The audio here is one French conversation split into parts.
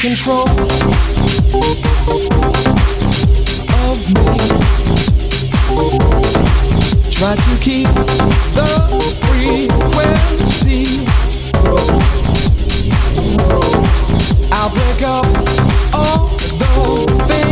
control of me. Try to keep the frequency. I'll break up all those things.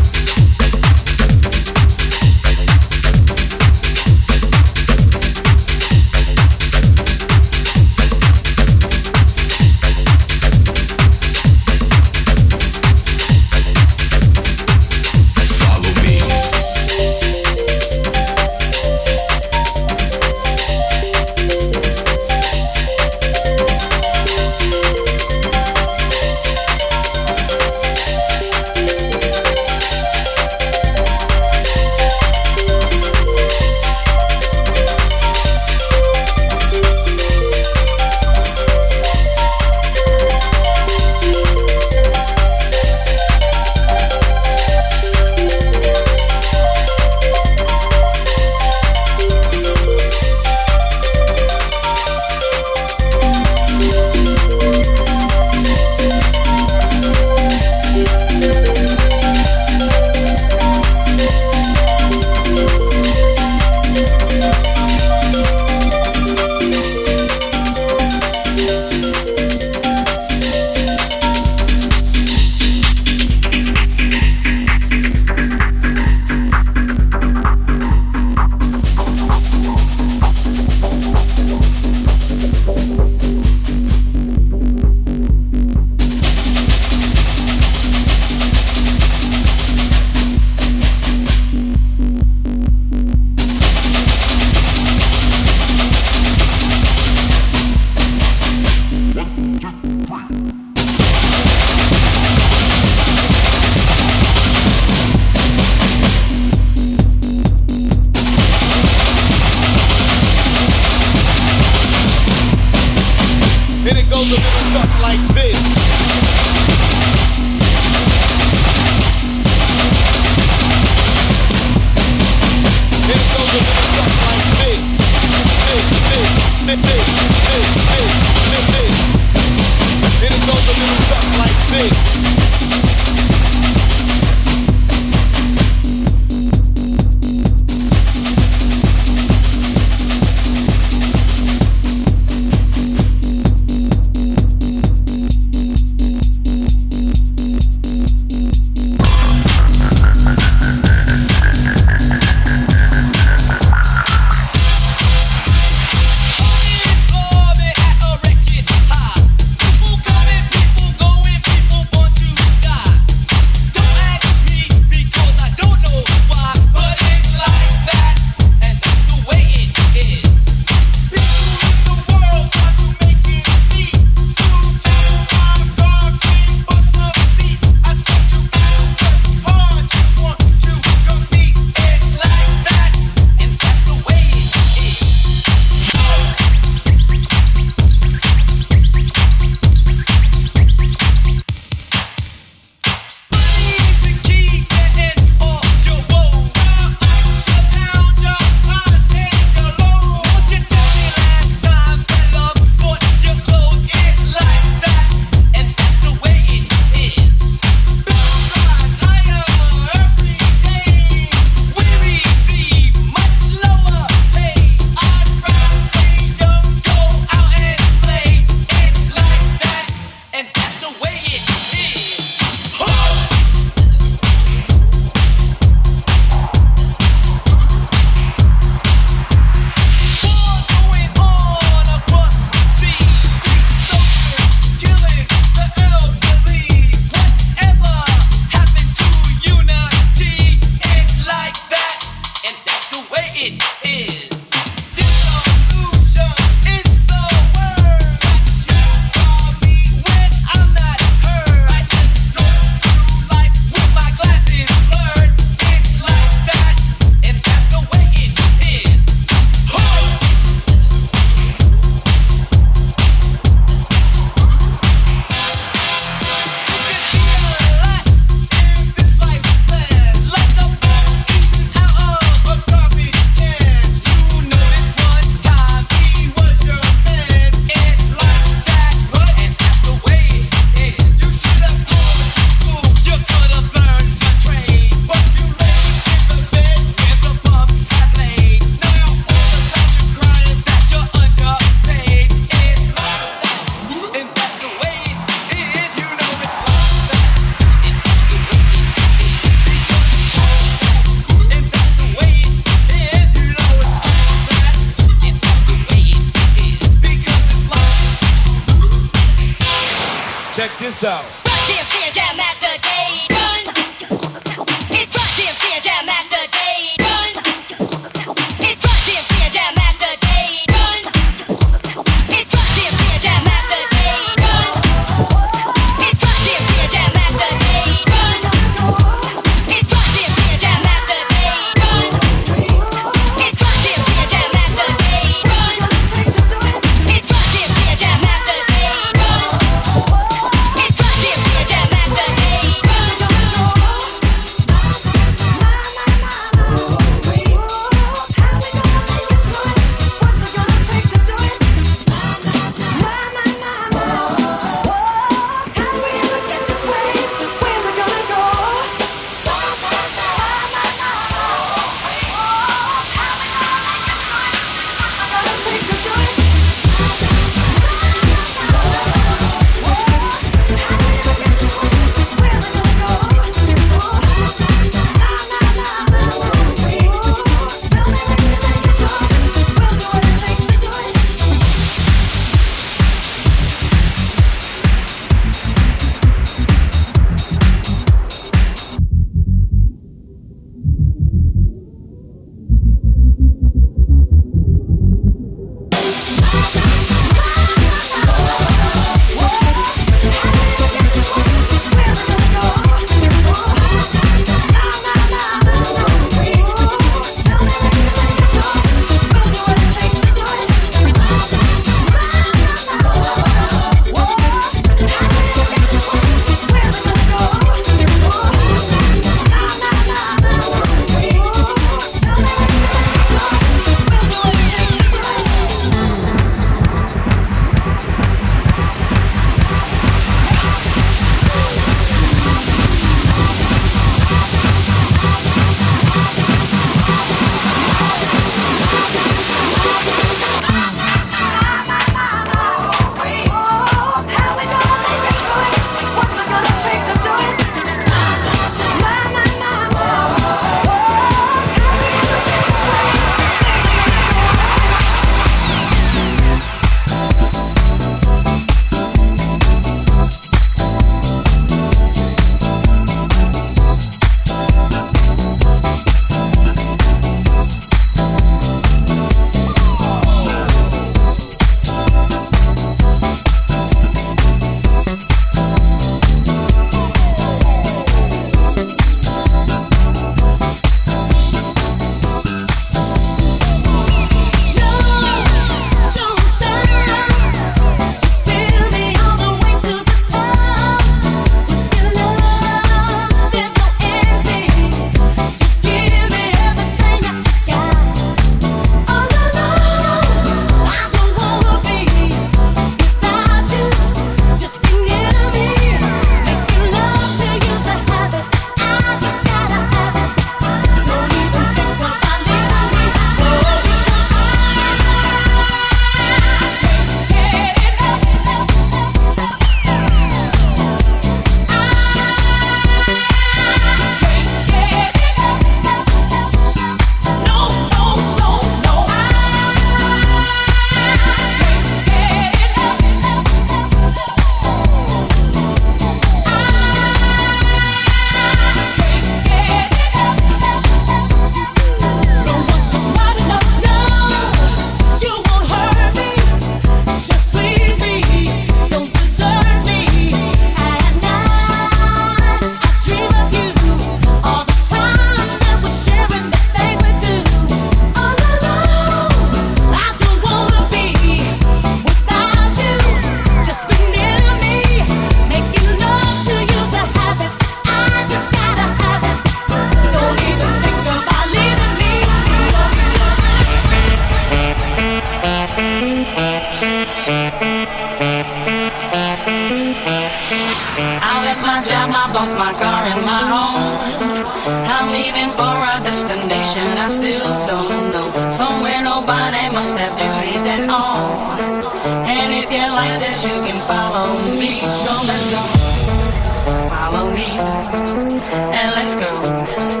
And let's go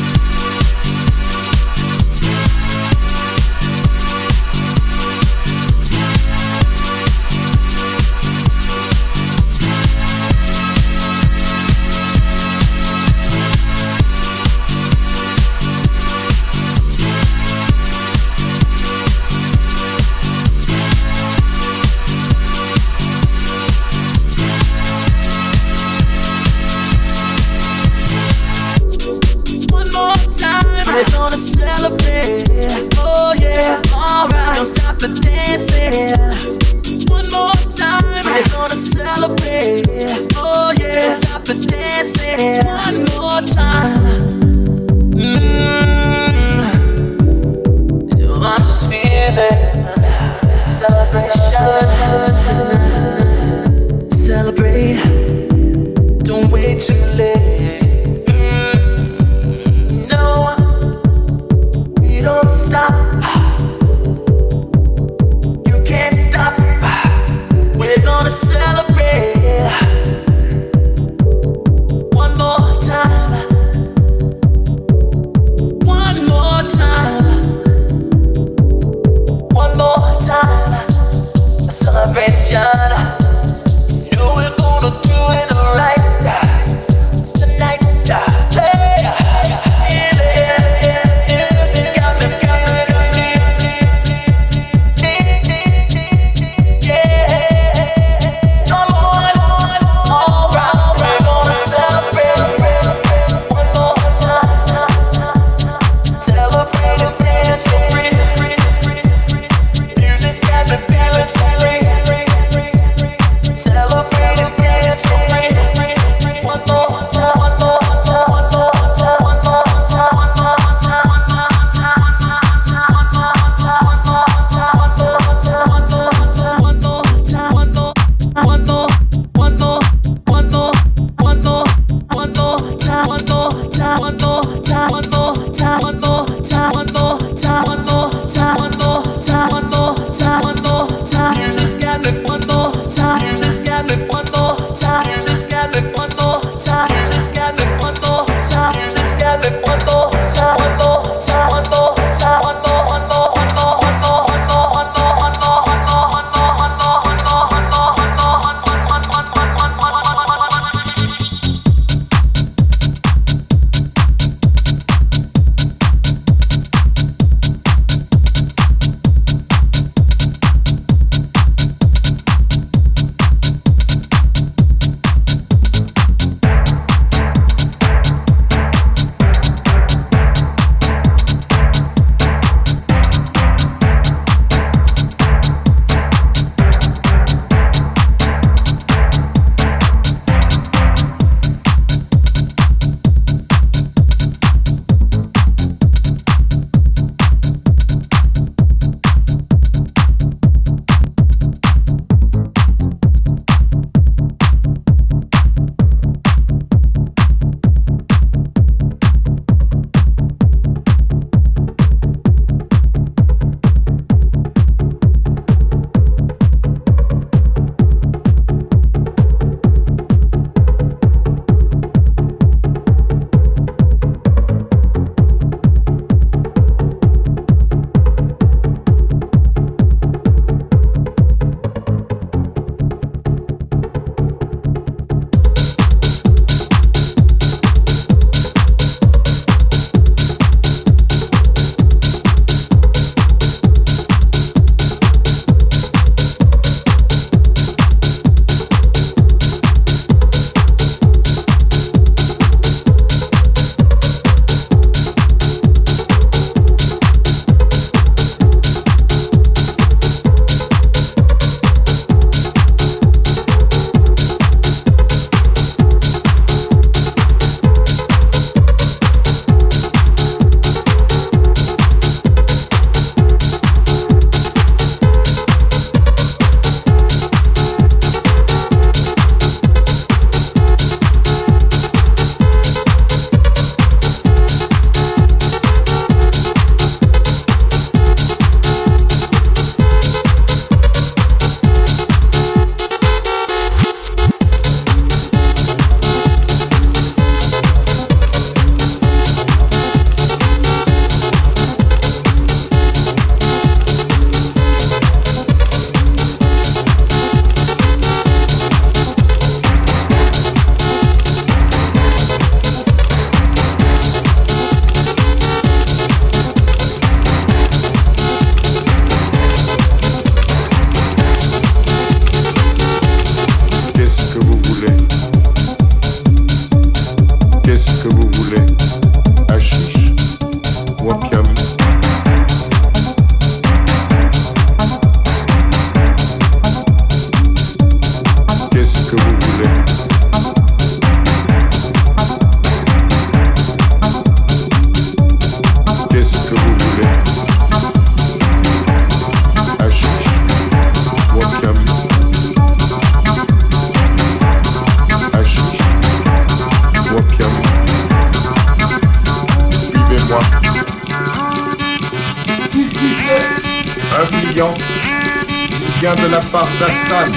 Il vient de la part d'Assad.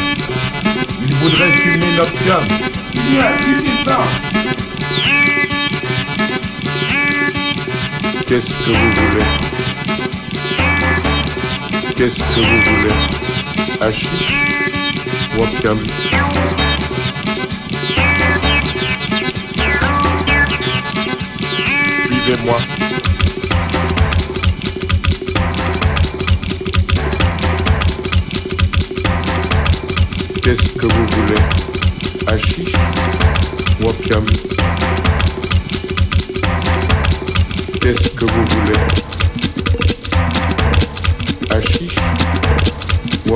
Il voudrait fumer l'opium. Il a ça? Qu'est-ce que vous voulez? Qu'est-ce que vous voulez? Hachiche ou opium Suivez-moi. Qu'est-ce que vous voulez. Hachiche ou Qu'est-ce que vous voulez? Hachiche ou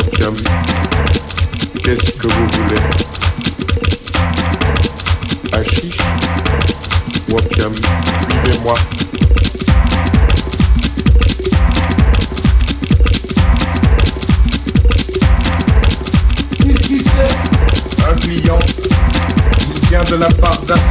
Qu'est-ce que vous voulez? Hachiche ou opium Suivez-moi. de la part d'un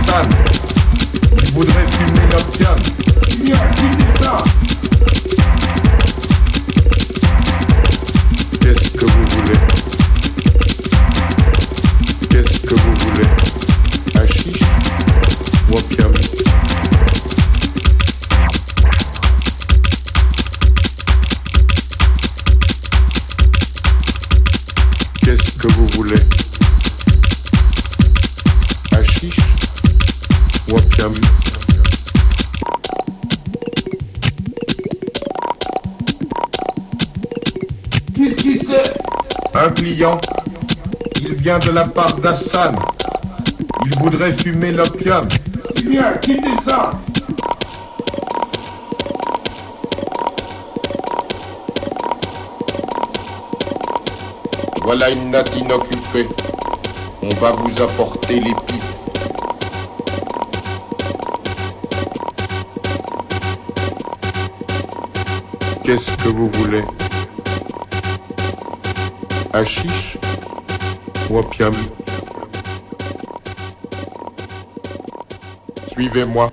de la part d'Hassan. Il voudrait fumer l'opium. Viens, quittez ça Voilà une natte inoccupée. On va vous apporter les pipes. Qu'est-ce que vous voulez? Hachiche Wapiam. Suivez-moi.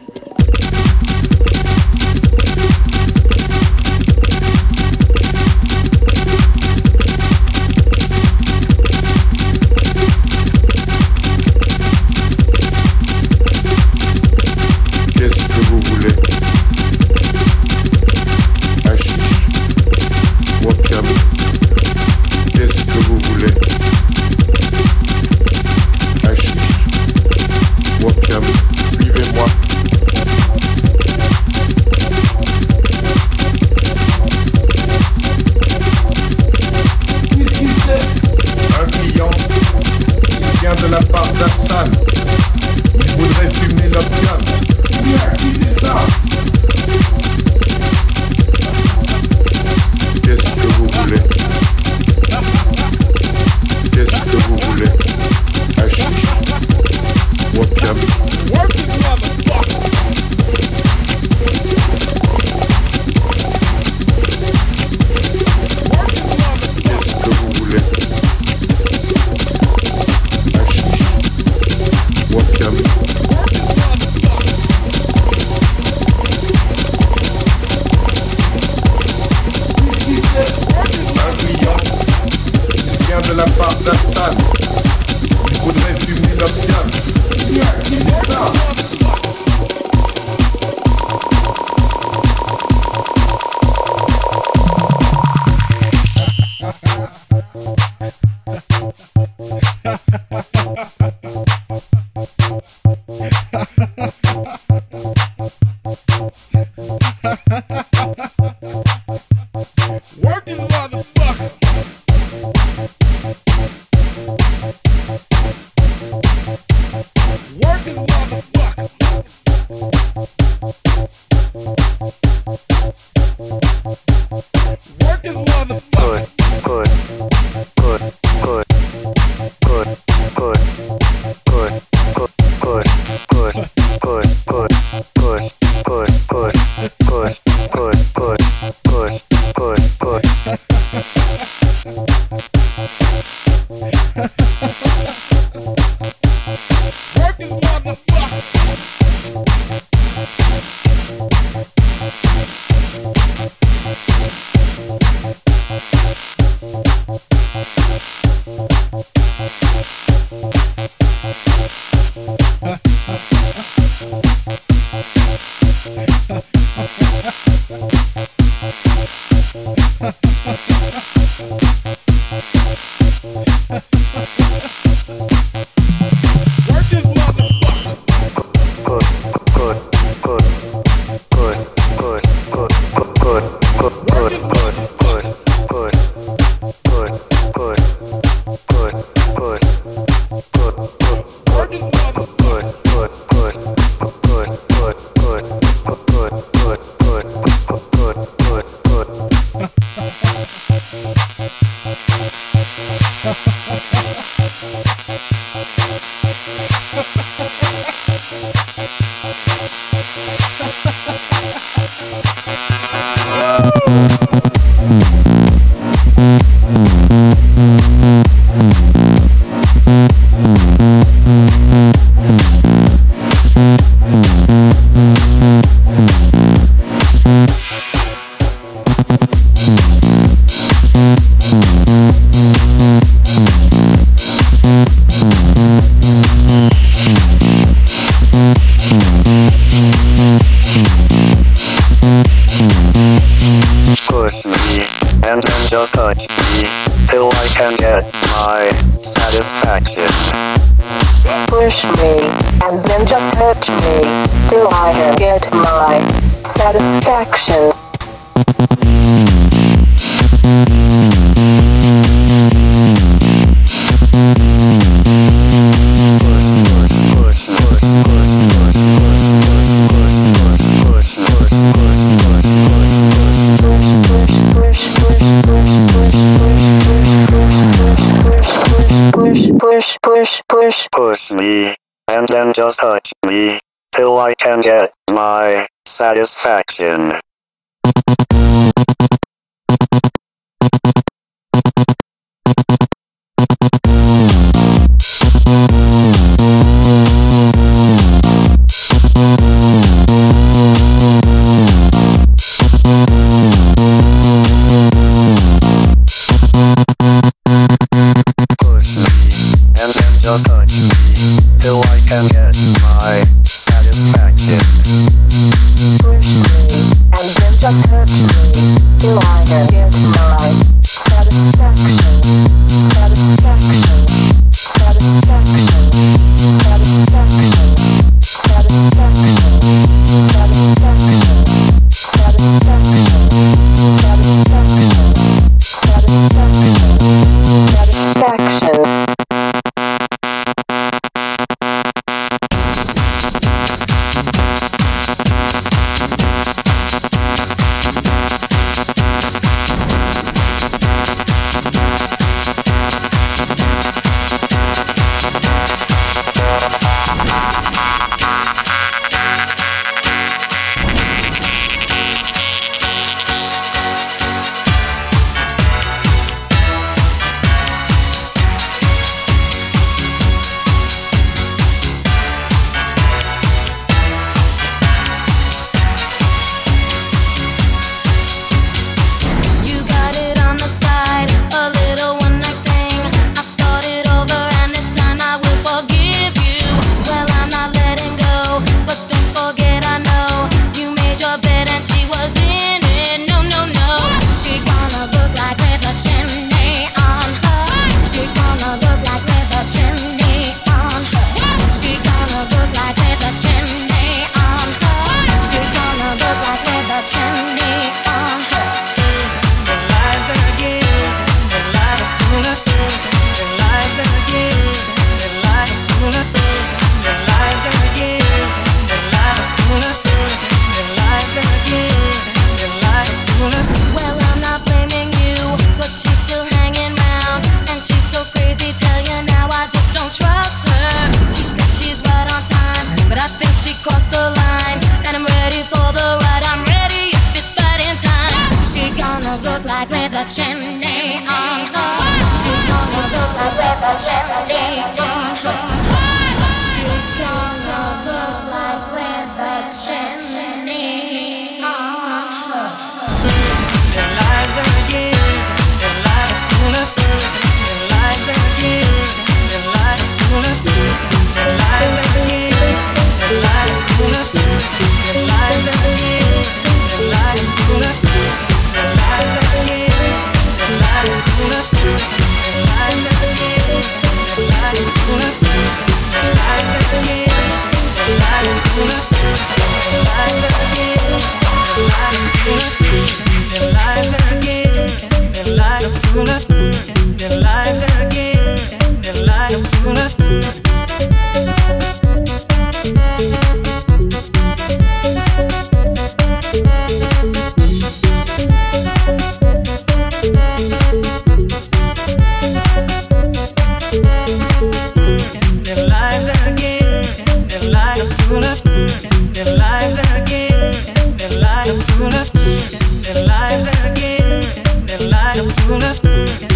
coolest. Mm.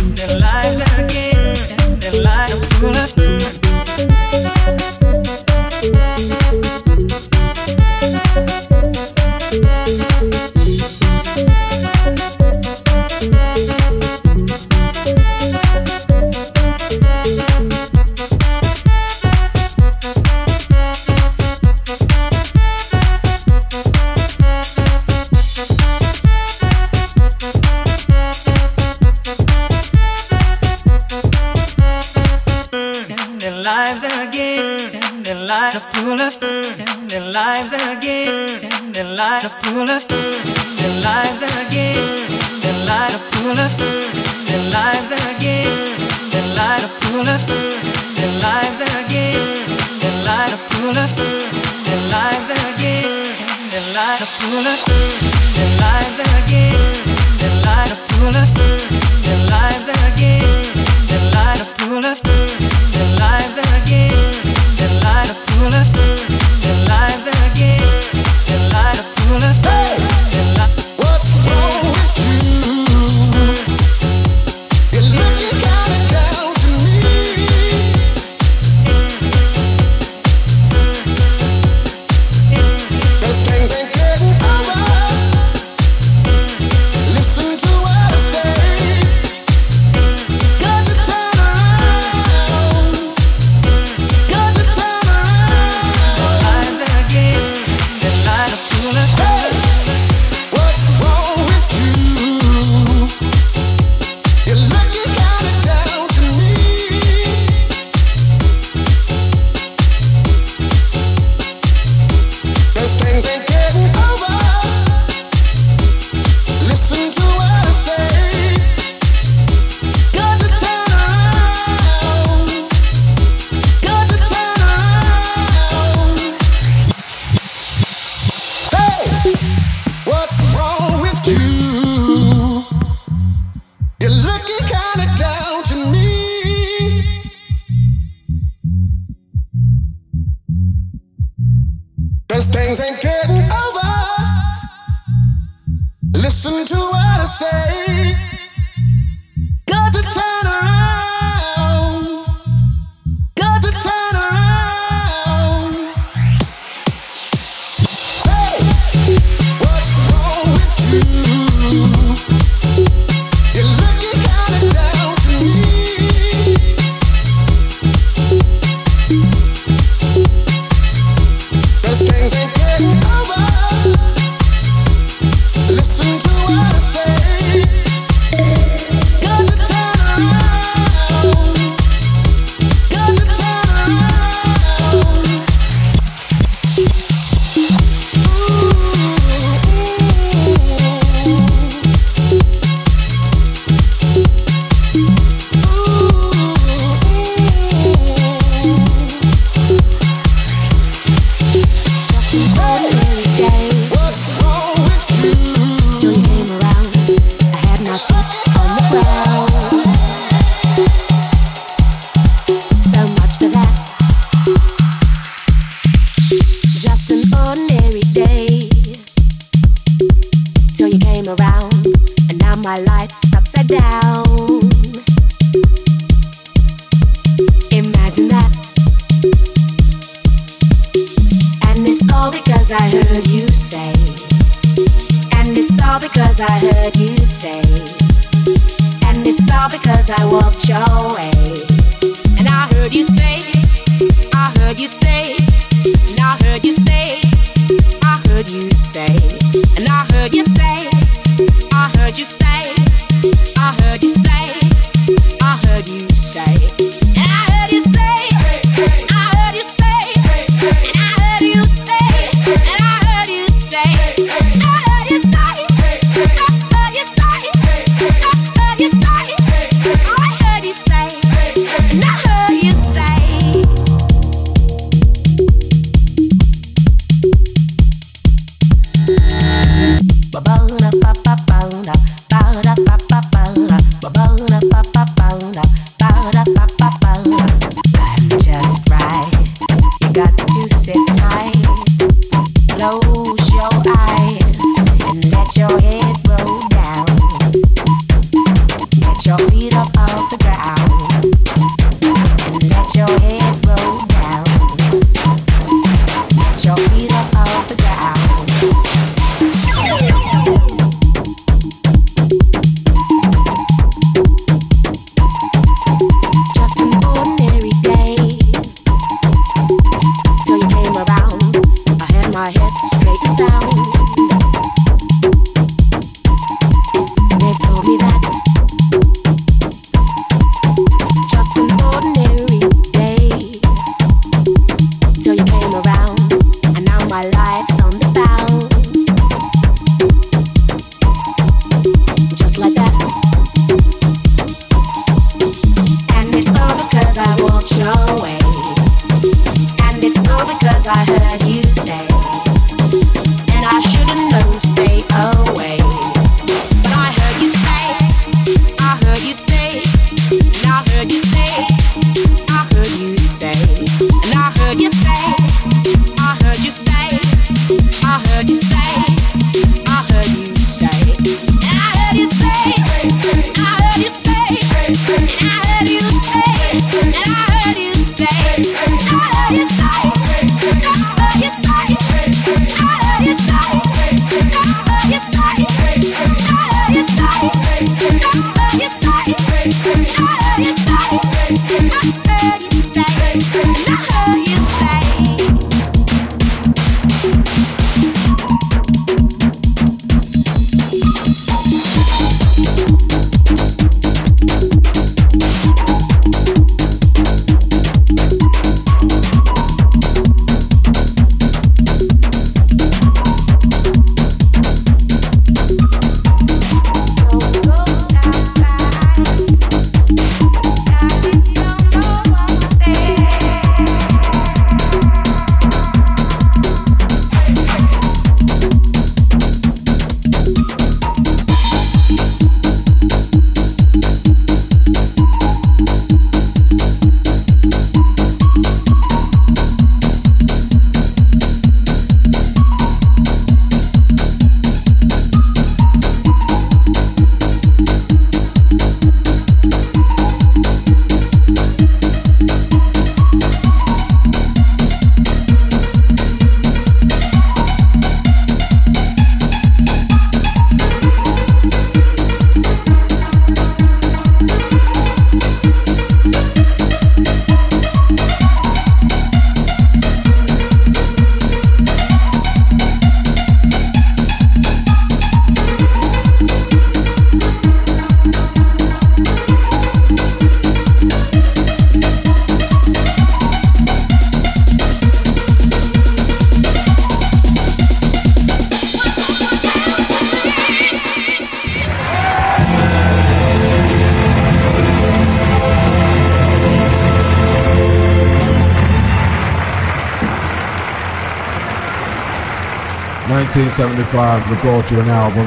1975 we you an album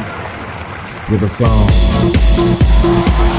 with a song.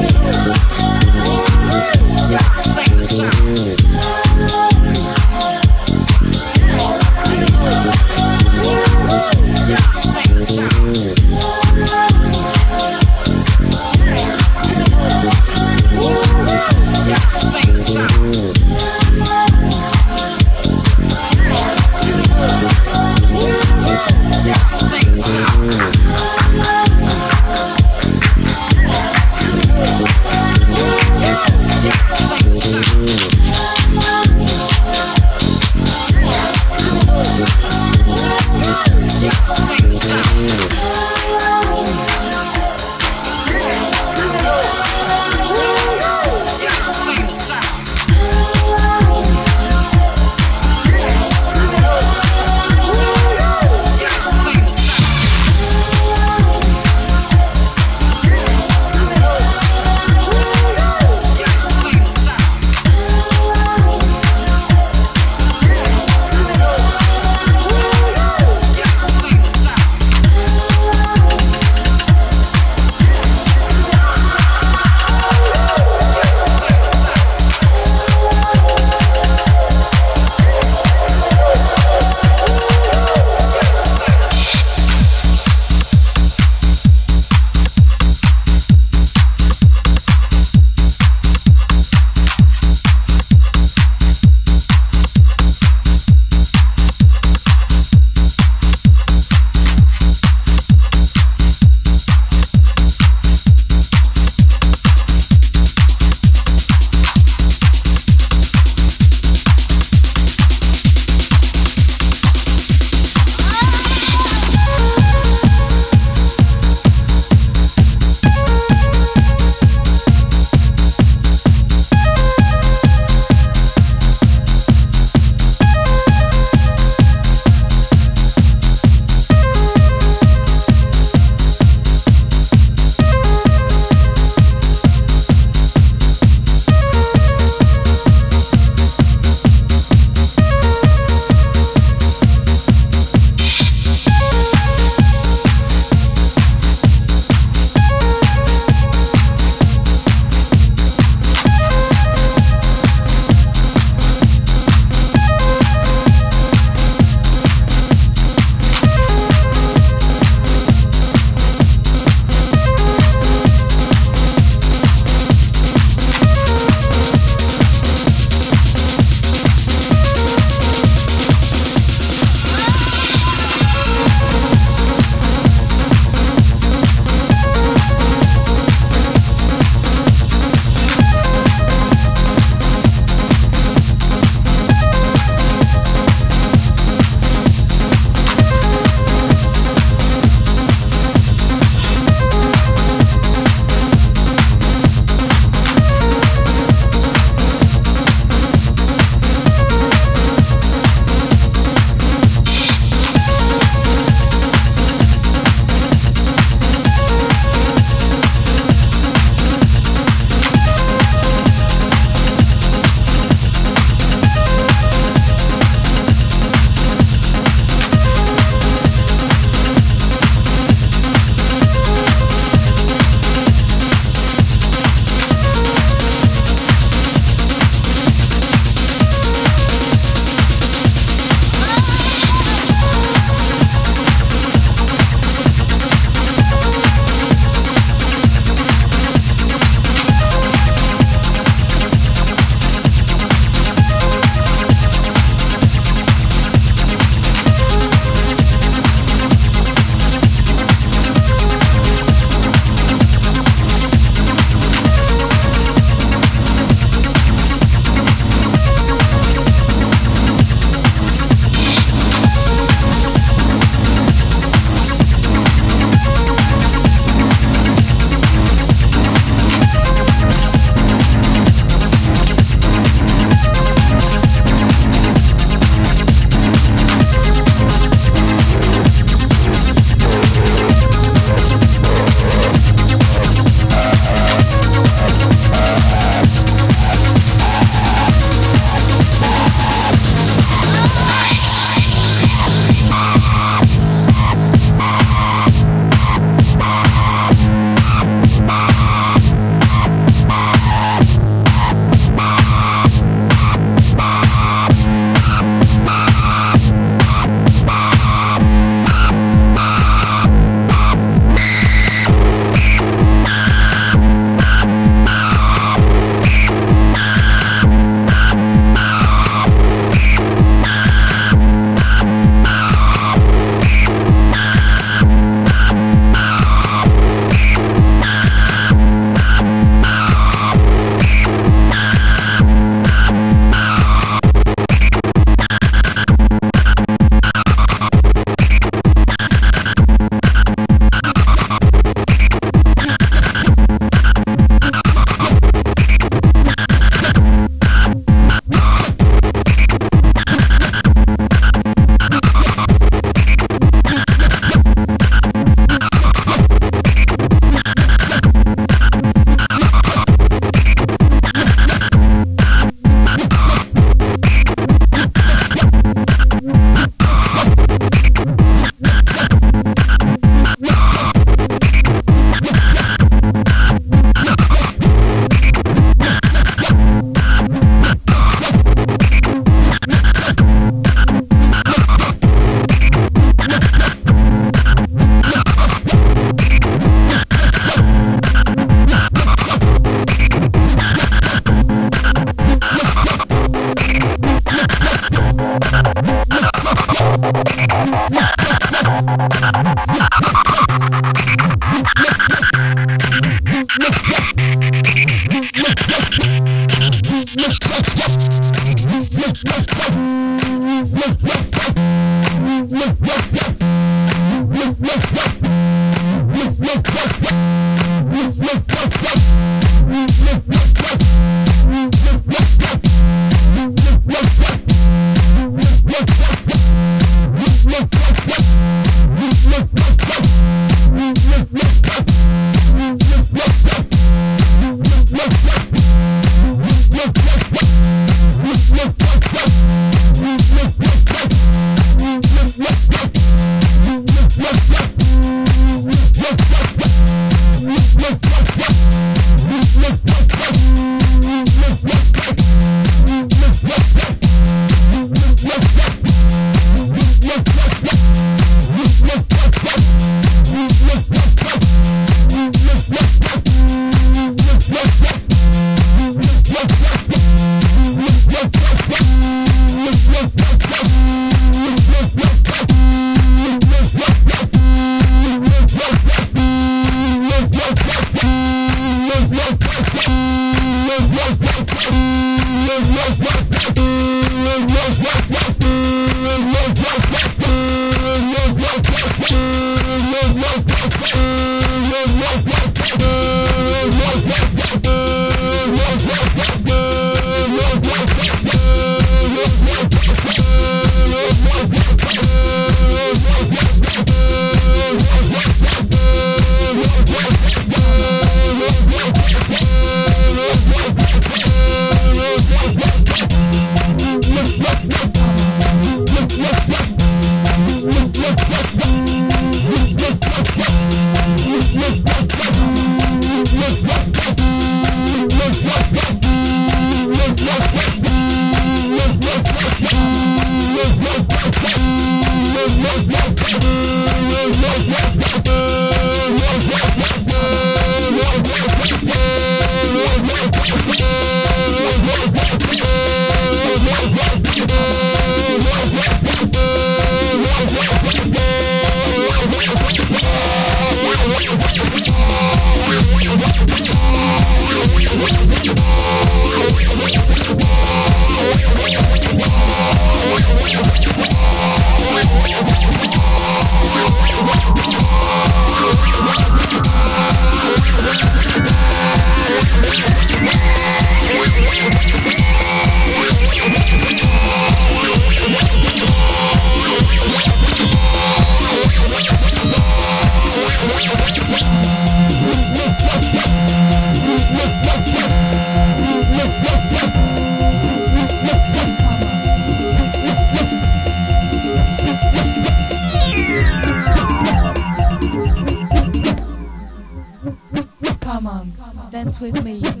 suas meias.